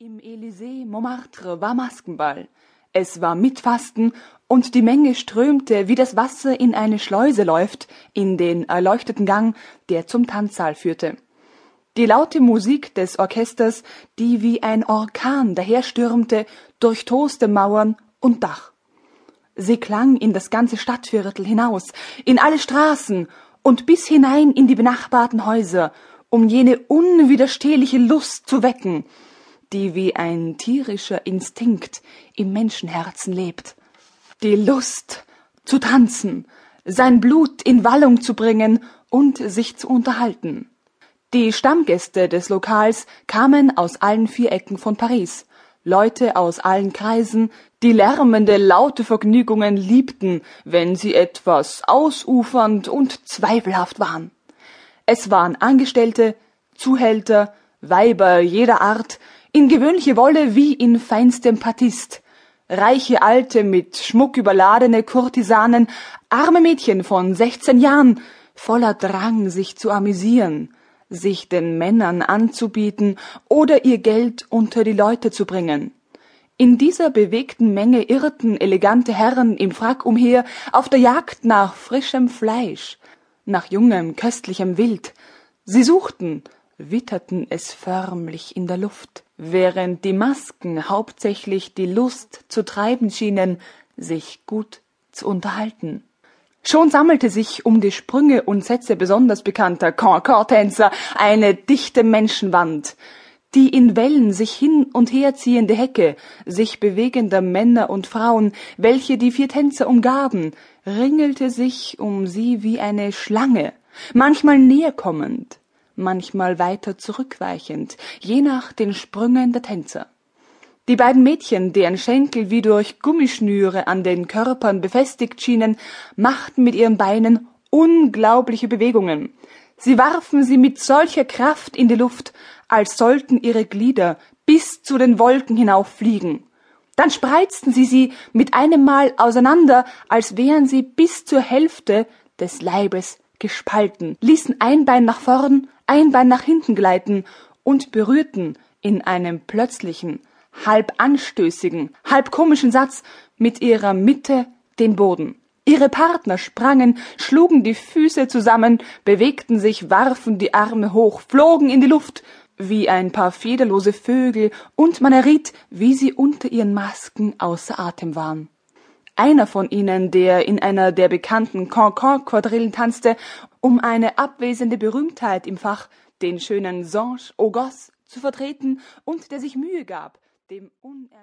Im Élysée Montmartre war Maskenball. Es war Mitfasten und die Menge strömte, wie das Wasser in eine Schleuse läuft, in den erleuchteten Gang, der zum Tanzsaal führte. Die laute Musik des Orchesters, die wie ein Orkan daherstürmte, durchtoste Mauern und Dach. Sie klang in das ganze Stadtviertel hinaus, in alle Straßen und bis hinein in die benachbarten Häuser, um jene unwiderstehliche Lust zu wecken, die wie ein tierischer Instinkt im Menschenherzen lebt. Die Lust zu tanzen, sein Blut in Wallung zu bringen und sich zu unterhalten. Die Stammgäste des Lokals kamen aus allen vier Ecken von Paris, Leute aus allen Kreisen, die lärmende, laute Vergnügungen liebten, wenn sie etwas ausufernd und zweifelhaft waren. Es waren Angestellte, Zuhälter, Weiber jeder Art, in gewöhnliche Wolle wie in feinstem Patist, reiche Alte mit Schmuck überladene Kurtisanen, arme Mädchen von sechzehn Jahren, voller Drang, sich zu amüsieren, sich den Männern anzubieten oder ihr Geld unter die Leute zu bringen. In dieser bewegten Menge irrten elegante Herren im Frack umher, auf der Jagd nach frischem Fleisch, nach jungem, köstlichem Wild. Sie suchten, witterten es förmlich in der Luft während die Masken hauptsächlich die Lust zu treiben schienen, sich gut zu unterhalten. Schon sammelte sich um die Sprünge und Sätze besonders bekannter Concord-Tänzer eine dichte Menschenwand, die in Wellen sich hin und her ziehende Hecke, sich bewegender Männer und Frauen, welche die vier Tänzer umgaben, ringelte sich um sie wie eine Schlange, manchmal näher kommend, manchmal weiter zurückweichend, je nach den Sprüngen der Tänzer. Die beiden Mädchen, deren Schenkel wie durch Gummischnüre an den Körpern befestigt schienen, machten mit ihren Beinen unglaubliche Bewegungen. Sie warfen sie mit solcher Kraft in die Luft, als sollten ihre Glieder bis zu den Wolken hinauffliegen. Dann spreizten sie sie mit einem Mal auseinander, als wären sie bis zur Hälfte des Leibes gespalten, ließen ein Bein nach vorn ein Bein nach hinten gleiten und berührten in einem plötzlichen, halb anstößigen, halb komischen Satz mit ihrer Mitte den Boden. Ihre Partner sprangen, schlugen die Füße zusammen, bewegten sich, warfen die Arme hoch, flogen in die Luft wie ein paar federlose Vögel, und man erriet, wie sie unter ihren Masken außer Atem waren. Einer von ihnen, der in einer der bekannten Concord-Quadrillen tanzte, um eine abwesende Berühmtheit im Fach, den schönen Sanche August, zu vertreten und der sich Mühe gab, dem unermüdlichen